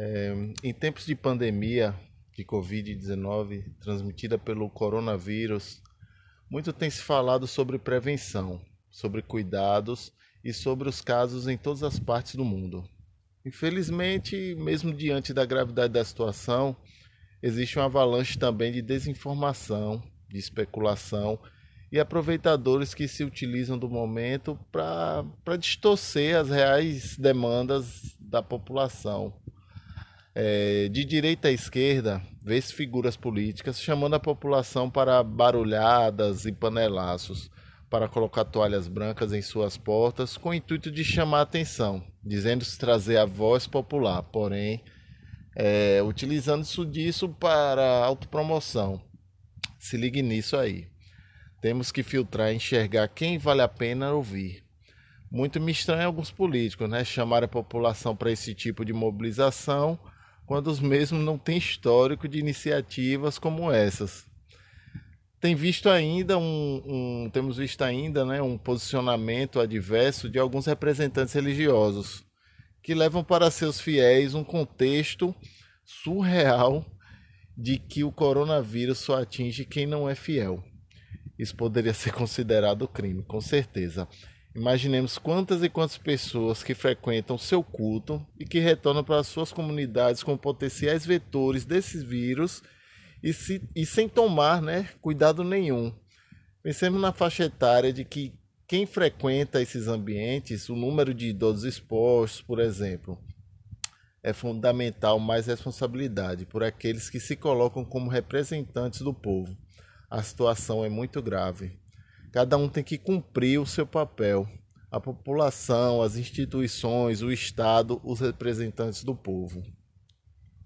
É, em tempos de pandemia de Covid-19 transmitida pelo coronavírus, muito tem se falado sobre prevenção, sobre cuidados e sobre os casos em todas as partes do mundo. Infelizmente, mesmo diante da gravidade da situação, existe um avalanche também de desinformação, de especulação e aproveitadores que se utilizam do momento para distorcer as reais demandas da população. É, de direita à esquerda, vê-se figuras políticas chamando a população para barulhadas e panelaços, para colocar toalhas brancas em suas portas com o intuito de chamar a atenção, dizendo-se trazer a voz popular, porém, é, utilizando-se disso para autopromoção. Se ligue nisso aí. Temos que filtrar e enxergar quem vale a pena ouvir. Muito me estranha alguns políticos, né? Chamar a população para esse tipo de mobilização, quando os mesmos não têm histórico de iniciativas como essas. Tem visto ainda um, um, temos visto ainda né, um posicionamento adverso de alguns representantes religiosos que levam para seus fiéis um contexto surreal de que o coronavírus só atinge quem não é fiel isso poderia ser considerado crime, com certeza. Imaginemos quantas e quantas pessoas que frequentam seu culto e que retornam para suas comunidades com potenciais vetores desses vírus e, se, e sem tomar né, cuidado nenhum. Pensemos na faixa etária de que quem frequenta esses ambientes, o número de idosos expostos, por exemplo, é fundamental mais responsabilidade por aqueles que se colocam como representantes do povo a situação é muito grave. Cada um tem que cumprir o seu papel. A população, as instituições, o Estado, os representantes do povo.